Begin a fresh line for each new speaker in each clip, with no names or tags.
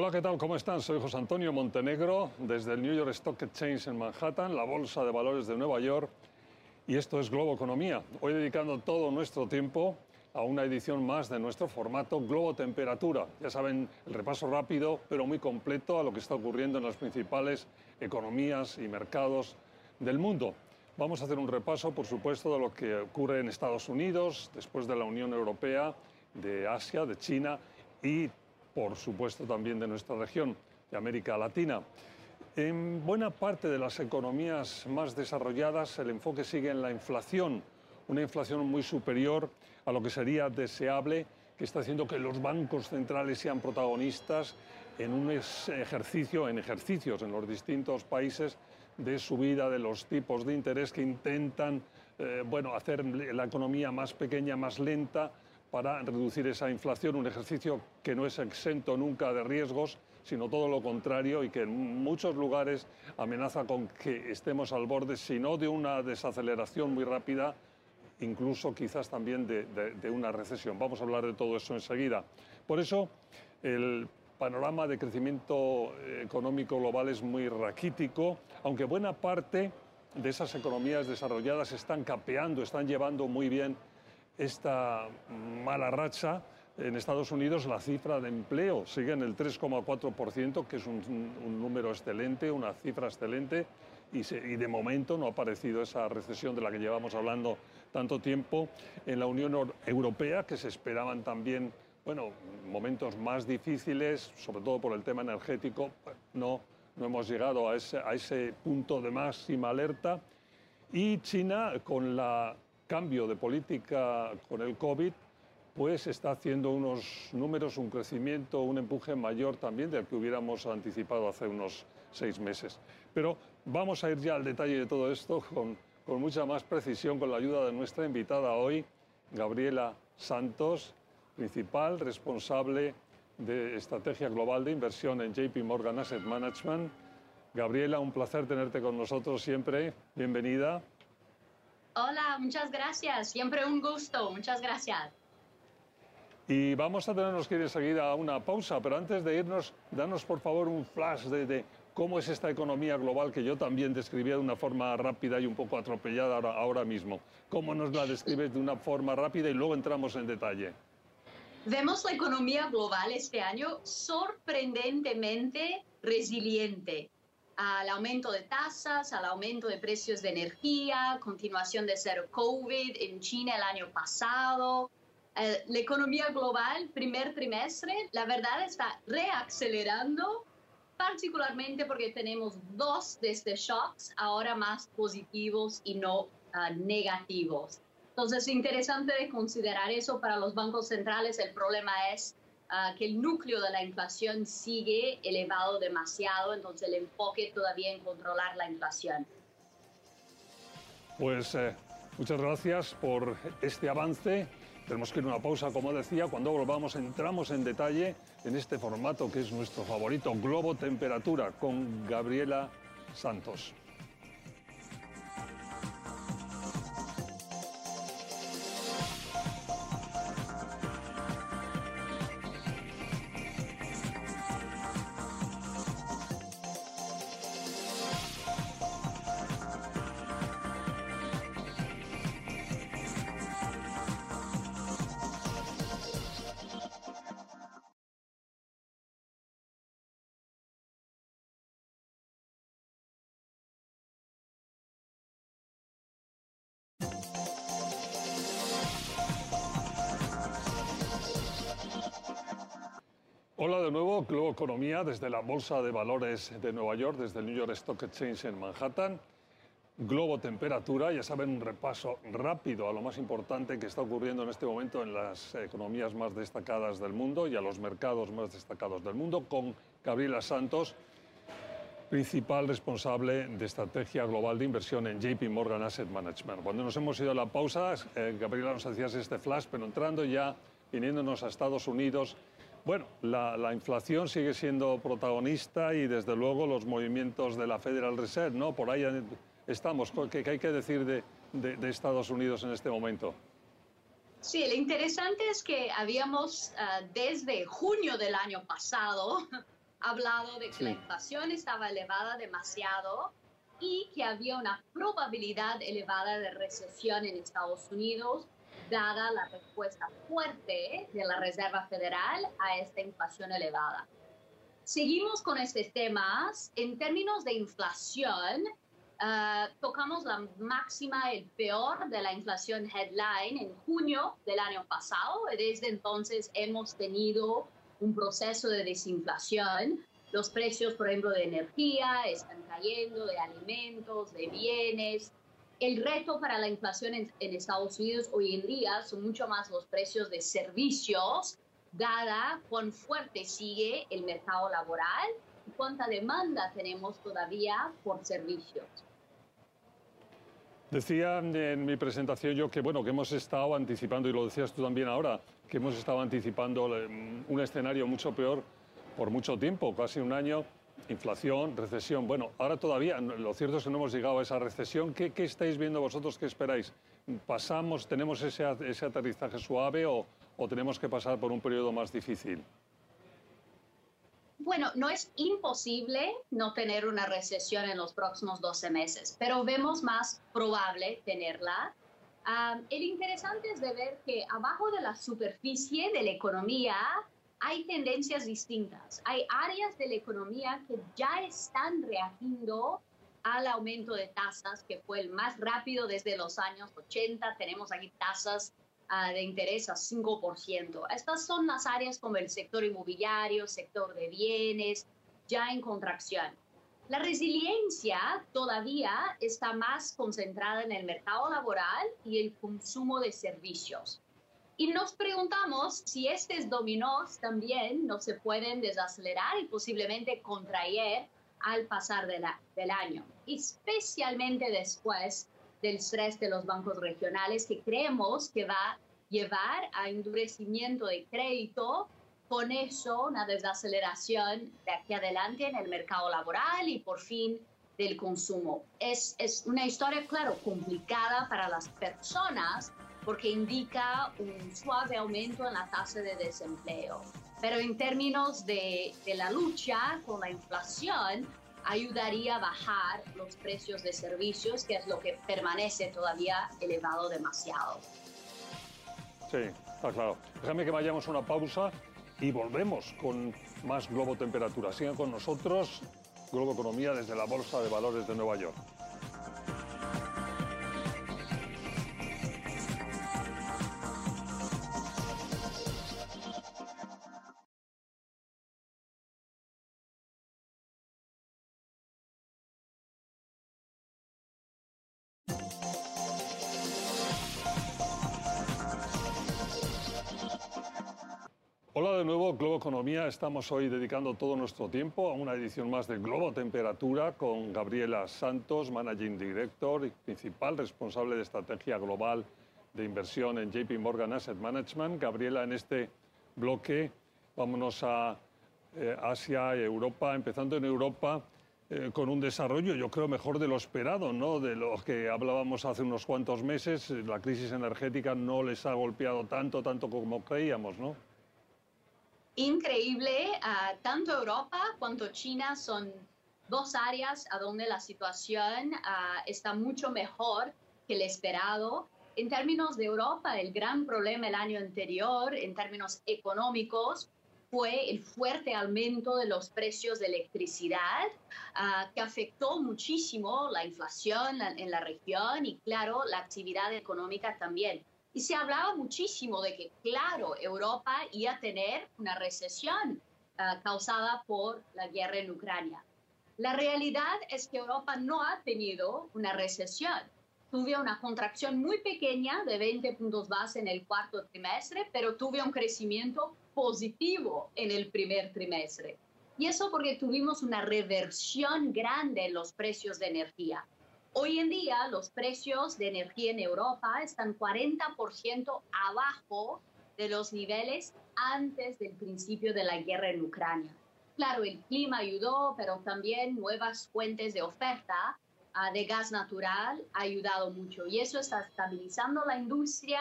Hola, ¿qué tal? ¿Cómo están? Soy José Antonio Montenegro desde el New York Stock Exchange en Manhattan, la Bolsa de Valores de Nueva York, y esto es Globo Economía. Hoy dedicando todo nuestro tiempo a una edición más de nuestro formato Globo Temperatura. Ya saben, el repaso rápido pero muy completo a lo que está ocurriendo en las principales economías y mercados del mundo. Vamos a hacer un repaso, por supuesto, de lo que ocurre en Estados Unidos, después de la Unión Europea, de Asia, de China y, por supuesto, también de nuestra región, de América Latina. En buena parte de las economías más desarrolladas el enfoque sigue en la inflación, una inflación muy superior a lo que sería deseable, que está haciendo que los bancos centrales sean protagonistas en un ejercicio, en ejercicios en los distintos países de subida de los tipos de interés que intentan eh, bueno, hacer la economía más pequeña, más lenta, para reducir esa inflación, un ejercicio que no es exento nunca de riesgos, sino todo lo contrario y que en muchos lugares amenaza con que estemos al borde, si no de una desaceleración muy rápida, incluso quizás también de, una recesión. Vamos a hablar de todo eso enseguida. Por eso, el panorama de crecimiento económico global es muy raquítico, aunque buena parte de esas economías desarrolladas están capeando, están llevando muy bien esta mala racha. En Estados Unidos la cifra de empleo sigue en el 3,4%, que es un número excelente, una cifra excelente y, de momento no ha aparecido esa recesión de la que llevamos hablando tanto tiempo. En la Unión Europea, que se esperaban también bueno, momentos más difíciles, sobre todo por el tema energético, no, no hemos llegado a ese, a ese punto de máxima alerta. Y China, con el cambio de política con el COVID, pues está haciendo unos números, un crecimiento, un empuje mayor también del que hubiéramos anticipado hace unos seis meses. Pero vamos a ir ya al detalle de todo esto con, con mucha más precisión con la ayuda de nuestra invitada hoy, Gabriela Santos, principal responsable de estrategia global de inversión en JP Morgan Asset Management. Gabriela, un placer tenerte con nosotros siempre. Bienvenida.
Hola, muchas gracias. Siempre un gusto. Muchas gracias.
Y vamos a tenernos que ir enseguida a una pausa, pero antes de irnos, danos por favor un flash de, de cómo es esta economía global que yo también describía de una forma rápida y un poco atropellada ahora, ahora mismo. ¿Cómo nos la describes de una forma rápida y luego entramos en detalle?
Vemos la economía global este año sorprendentemente resiliente al aumento de tasas, al aumento de precios de energía, continuación de cero COVID en China el año pasado. Eh, la economía global, primer trimestre, la verdad está reacelerando particularmente porque tenemos dos de estos shocks ahora más positivos y no ah, negativos. Entonces, es interesante de considerar eso para los bancos centrales. El problema es que el núcleo de la inflación sigue elevado demasiado, entonces el enfoque todavía en controlar la inflación.
Pues eh, muchas gracias por este avance tenemos que ir a una pausa, como decía, cuando volvamos entramos en detalle en este formato que es nuestro favorito, Globo Temperatura, con Gabriela Santos. Hola de nuevo, Globo Economía desde la Bolsa de Valores de Nueva York, desde el New York Stock Exchange en Manhattan. Globo Temperatura, ya saben, un repaso rápido a lo más importante que está ocurriendo en este momento en las economías más destacadas del mundo y a los mercados más destacados del mundo, con Gabriela Santos, principal responsable de estrategia global de inversión en JP Morgan Asset Management. Cuando nos hemos ido a la pausa, eh, Gabriela nos hacía este flash, pero entrando ya, viniéndonos a Estados Unidos, bueno, la, inflación sigue siendo protagonista y desde luego los movimientos de la Federal Reserve, ¿no? Por ahí estamos. ¿Qué, hay que decir de, Estados Unidos en este momento?
Sí, lo interesante es que habíamos ah, desde junio del año pasado ha hablado de que la inflación estaba elevada demasiado y que había una probabilidad elevada de recesión en Estados Unidos, dada la respuesta fuerte de la Reserva Federal a esta inflación elevada. Seguimos con estos temas. En términos de inflación, ah, tocamos la máxima, el peor de la inflación headline en junio del año pasado. Desde entonces hemos tenido un proceso de desinflación. Los precios, por ejemplo, de energía están cayendo, de alimentos, de bienes. El reto para la inflación en, Estados Unidos hoy en día son mucho más los precios de servicios, dada cuán fuerte sigue el mercado laboral y cuánta demanda tenemos todavía por servicios.
Decía en mi presentación yo que, bueno, que hemos estado anticipando, y lo decías tú también ahora, que hemos estado anticipando eh, un escenario mucho peor por mucho tiempo, casi un año, inflación, recesión. Bueno, ahora todavía, lo cierto es que no hemos llegado a esa recesión. ¿Qué, estáis viendo vosotros? ¿Qué esperáis? ¿Pasamos, tenemos ese, ese aterrizaje suave o, o tenemos que pasar por un periodo más difícil?
Bueno, no es imposible no tener una recesión en los próximos 12 meses, pero vemos más probable tenerla el interesante es de ver que abajo de la superficie de la economía hay tendencias distintas. Hay áreas de la economía que ya están reagiendo al aumento de tasas, que fue el más rápido desde los años 80. Tenemos aquí tasas ah, de interés a 5%. Estas son las áreas como el sector inmobiliario, sector de bienes, ya en contracción. La resiliencia todavía está más concentrada en el mercado laboral y el consumo de servicios. Y nos preguntamos si estos dominós también no se pueden desacelerar y posiblemente contraer al pasar de la, del año, especialmente después del estrés de los bancos regionales que creemos que va a llevar a endurecimiento de crédito con eso una desaceleración de aquí adelante en el mercado laboral y por fin del consumo. Es, es una historia, claro, complicada para las personas porque indica un suave aumento en la tasa de desempleo. Pero en términos de, de la lucha con la inflación, ayudaría a bajar los precios de servicios, que es lo que permanece todavía elevado demasiado.
Sí, está claro. Déjame que vayamos a una pausa y volvemos con más Globo Temperatura. Sigan con nosotros, Globo Economía desde la Bolsa de Valores de Nueva York. Hola de nuevo, Globo Economía. Estamos hoy dedicando todo nuestro tiempo a una edición más de Globo Temperatura con Gabriela Santos, Managing Director y principal responsable de estrategia global de inversión en JP Morgan Asset Management. Gabriela, en este bloque vámonos a eh, Asia Europa, empezando en Europa. Eh, con un desarrollo, yo creo, mejor de lo esperado, ¿no? De lo que hablábamos hace unos cuantos meses, la crisis energética no les ha golpeado tanto, tanto como creíamos, ¿no?
Increíble. Uh, tanto Europa cuanto China son dos áreas a donde la situación uh, está mucho mejor que el esperado. En términos de Europa, el gran problema el año anterior, en términos económicos, fue el fuerte aumento de los precios de electricidad, uh, que afectó muchísimo la inflación en la región y, claro, la actividad económica también. Y se hablaba muchísimo de que, claro, Europa iba a tener una recesión ah, causada por la guerra en Ucrania. La realidad es que Europa no ha tenido una recesión. Tuvo una contracción muy pequeña de 20 puntos base en el cuarto trimestre, pero tuvo un crecimiento positivo en el primer trimestre. Y eso porque tuvimos una reversión grande en los precios de energía. Hoy en día los precios de energía en Europa están 40% abajo de los niveles antes del principio de la guerra en Ucrania. Claro, el clima ayudó, pero también nuevas fuentes de oferta uh, de gas natural ha ayudado mucho y eso está estabilizando la industria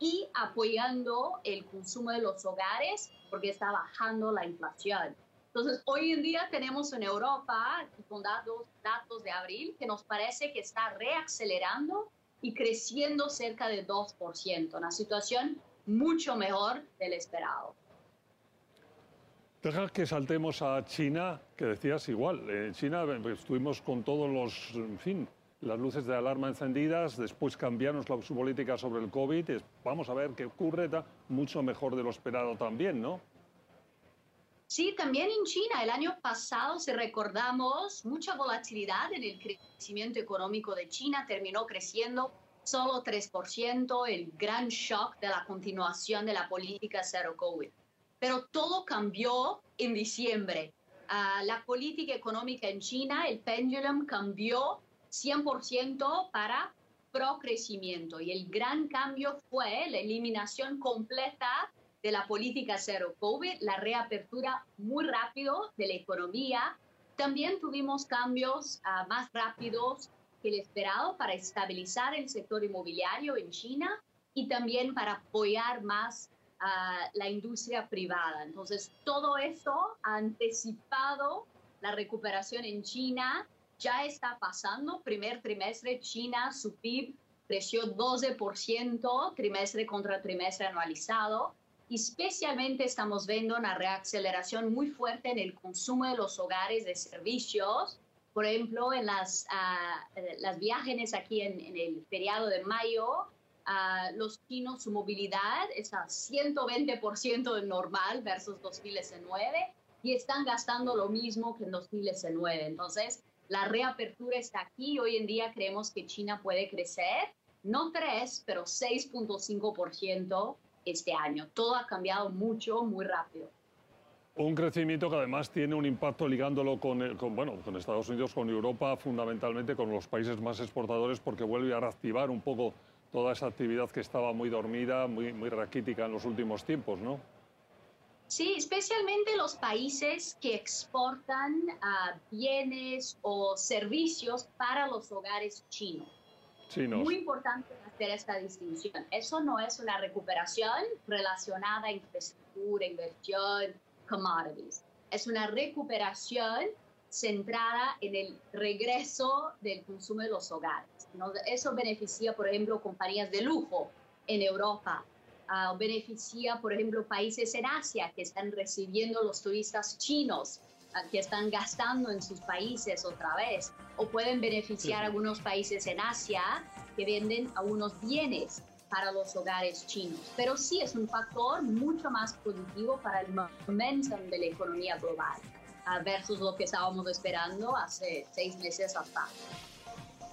y apoyando el consumo de los hogares porque está bajando la inflación. Entonces, hoy en día tenemos en Europa, con datos, datos de abril, que nos parece que está reaccelerando y creciendo cerca de 2%, una situación mucho mejor del esperado.
Deja que saltemos a China, que decías igual. En China estuvimos con todos los, en fin, las luces de alarma encendidas, después cambiaron su política sobre el COVID. Vamos a ver qué ocurre, mucho mejor de lo esperado también, ¿no?
Sí, también en China. El año pasado, si recordamos, mucha volatilidad en el crecimiento económico de China terminó creciendo solo 3%, el gran shock de la continuación de la política cero COVID. Pero todo cambió en diciembre. Uh, la política económica en China, el pendulum cambió 100% para procrecimiento y el gran cambio fue la eliminación completa de la política cero COVID, la reapertura muy rápido de la economía. También tuvimos cambios uh, más rápidos que el esperado para estabilizar el sector inmobiliario en China y también para apoyar más a la industria privada. Entonces, todo eso ha anticipado la recuperación en China. Ya está pasando. Primer trimestre, China, su PIB creció 12% trimestre contra trimestre anualizado. Especialmente estamos viendo una reaceleración muy fuerte en el consumo de los hogares de servicios. Por ejemplo, en las, uh, las viajes aquí en, el feriado de mayo, los chinos su movilidad es a 120% de normal versus 2019 y están gastando lo mismo que en 2019. Entonces, la reapertura está aquí. Hoy en día creemos que China puede crecer, no 3, pero 6.5% este año. Todo ha cambiado mucho, muy rápido.
Un crecimiento que además tiene un impacto ligándolo con, con, bueno, con Estados Unidos, con Europa, fundamentalmente con los países más exportadores, porque vuelve a reactivar un poco toda esa actividad que estaba muy dormida, muy, muy raquítica en los últimos tiempos, ¿no?
Sí, especialmente los países que exportan uh, bienes o servicios para los hogares chinos.
chinos.
Muy importante hacer esta distinción. Eso no es una recuperación relacionada a infraestructura, inversión, commodities. Es una recuperación centrada en el regreso del consumo de los hogares. Eso beneficia, por ejemplo, compañías de lujo en Europa. Uh, beneficia, por ejemplo, países en Asia que están recibiendo los turistas chinos uh, que están gastando en sus países otra vez. O pueden beneficiar algunos países en Asia que venden algunos bienes para los hogares chinos. Pero sí es un factor mucho más positivo para el momentum de la economía global uh, versus lo que estábamos esperando hace seis meses atrás.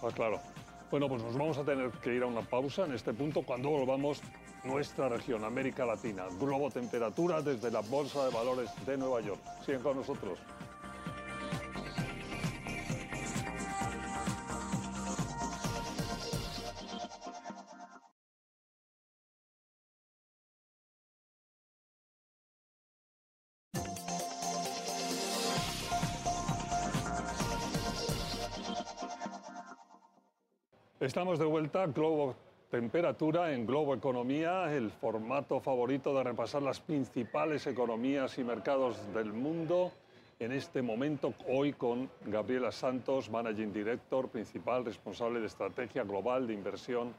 Ah, claro. Bueno, pues nos vamos a tener que ir a una pausa en este punto cuando volvamos nuestra región, América Latina. Globo temperatura desde la Bolsa de Valores de Nueva York. Sigan con nosotros. Estamos de vuelta, Globo Temperatura en Globo Economía, el formato favorito de repasar las principales economías y mercados del mundo. En este momento, hoy con Gabriela Santos, Managing Director, principal responsable de estrategia global de inversión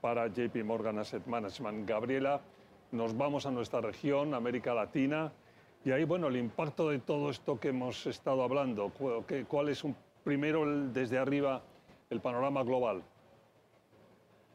para JP Morgan Asset Management. Gabriela, nos vamos a nuestra región, América Latina, y ahí, bueno, el impacto de todo esto que hemos estado hablando, ¿cuál es un, primero desde arriba? El panorama global?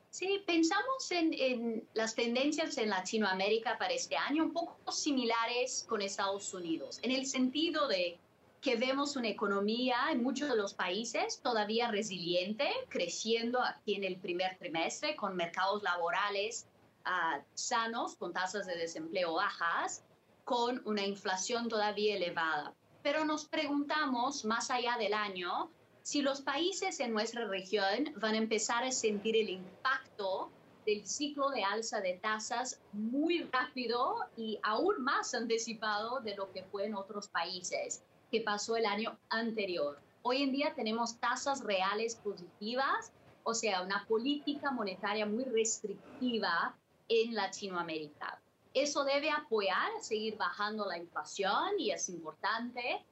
Sí, pensamos en, las tendencias en Latinoamérica para este año un poco similares con Estados Unidos, en el sentido de que vemos una economía en muchos de los países todavía resiliente, creciendo aquí en el primer trimestre con mercados laborales ah, sanos, con tasas de desempleo bajas, con una inflación todavía elevada. Pero nos preguntamos, más allá del año, si los países en nuestra región van a empezar a sentir el impacto del ciclo de alza de tasas muy rápido y aún más anticipado de lo que fue en otros países que pasó el año anterior. Hoy en día tenemos tasas reales positivas, o sea, una política monetaria muy restrictiva en Latinoamérica. Eso debe apoyar a seguir bajando la inflación y es importante,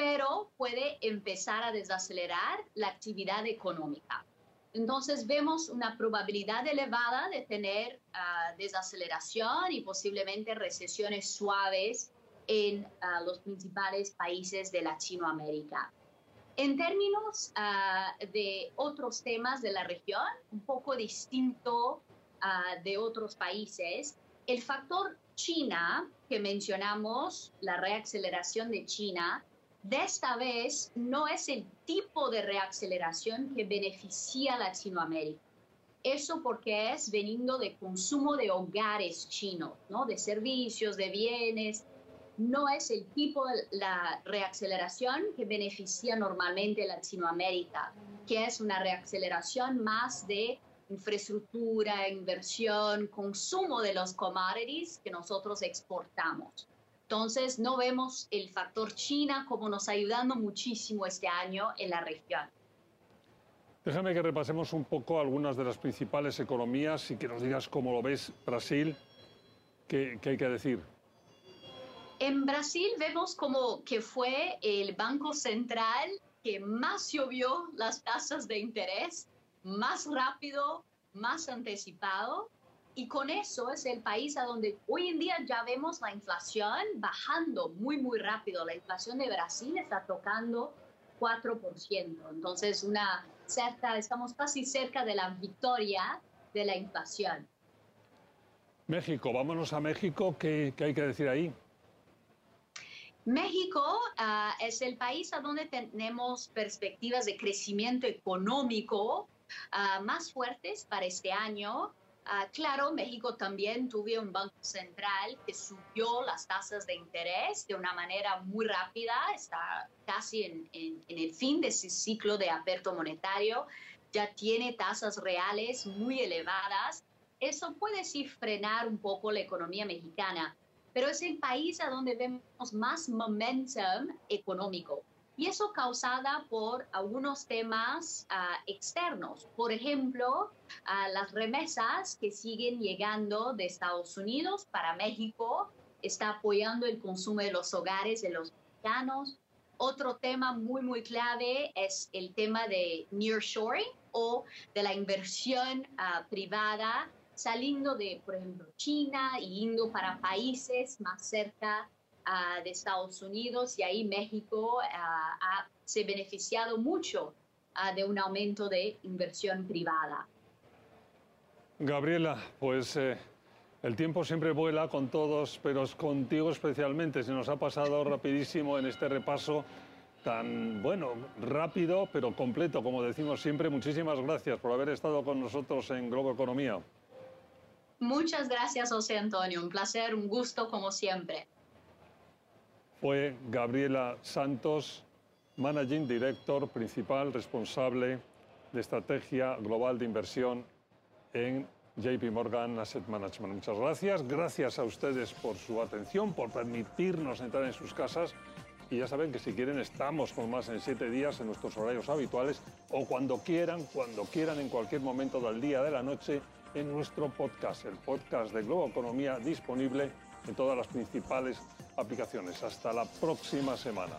pero puede empezar a desacelerar la actividad económica. Entonces vemos una probabilidad elevada de tener ah, desaceleración y posiblemente recesiones suaves en ah, los principales países de Latinoamérica. En términos ah, de otros temas de la región, un poco distinto de otros países, el factor China que mencionamos, la reaceleración de China, esta vez no es el tipo de reaceleración que beneficia a Latinoamérica. Eso porque es veniendo de consumo de hogares chinos, ¿no? de servicios, de bienes. No es el tipo de la reaceleración que beneficia normalmente Latinoamérica, que es una reaceleración más de infraestructura, inversión, consumo de los commodities que nosotros exportamos. Entonces, no vemos el factor China como nos ayudando muchísimo este año en la región.
Déjame que repasemos un poco algunas de las principales economías y que nos digas cómo lo ves Brasil, qué, hay que decir.
En Brasil vemos como que fue el Banco Central que más subió las tasas de interés, más rápido, más anticipado, y con eso es el país a donde hoy en día ya vemos la inflación bajando muy, muy rápido. La inflación de Brasil está tocando 4%. Entonces, una cerca, estamos casi cerca de la victoria de la inflación.
México, vámonos a México. ¿Qué, hay que decir ahí?
México ah, es el país a donde tenemos perspectivas de crecimiento económico ah, más fuertes para este año. Ah, claro, México también tuvo un banco central que subió las tasas de interés de una manera muy rápida, está casi en, el fin de ese ciclo de aperto monetario, ya tiene tasas reales muy elevadas. Eso puede sí frenar un poco la economía mexicana, pero es el país a donde vemos más momentum económico y eso causada por algunos temas ah, externos. Por ejemplo, ah, las remesas que siguen llegando de Estados Unidos para México está apoyando el consumo de los hogares de los mexicanos. Otro tema muy, muy clave es el tema de nearshoring o de la inversión ah, privada saliendo de, por ejemplo, China y yendo para países más cerca de Estados Unidos y ahí México ha, se beneficiado mucho de un aumento de inversión privada.
Gabriela, pues eh, el tiempo siempre vuela con todos, pero es contigo especialmente. Se nos ha pasado rapidísimo en este repaso tan, bueno, rápido, pero completo, como decimos siempre. Muchísimas gracias por haber estado con nosotros en Globo Economía.
Muchas gracias, José Antonio. Un placer, un gusto como siempre
fue Gabriela Santos, Managing Director principal responsable de estrategia global de inversión en JP Morgan Asset Management. Muchas gracias. Gracias a ustedes por su atención, por permitirnos entrar en sus casas. Y ya saben que si quieren estamos con más en siete días en nuestros horarios habituales o cuando quieran, cuando quieran, en cualquier momento del día, de la noche, en nuestro podcast, el podcast de Globo Economía disponible en todas las principales aplicaciones. Hasta la próxima semana.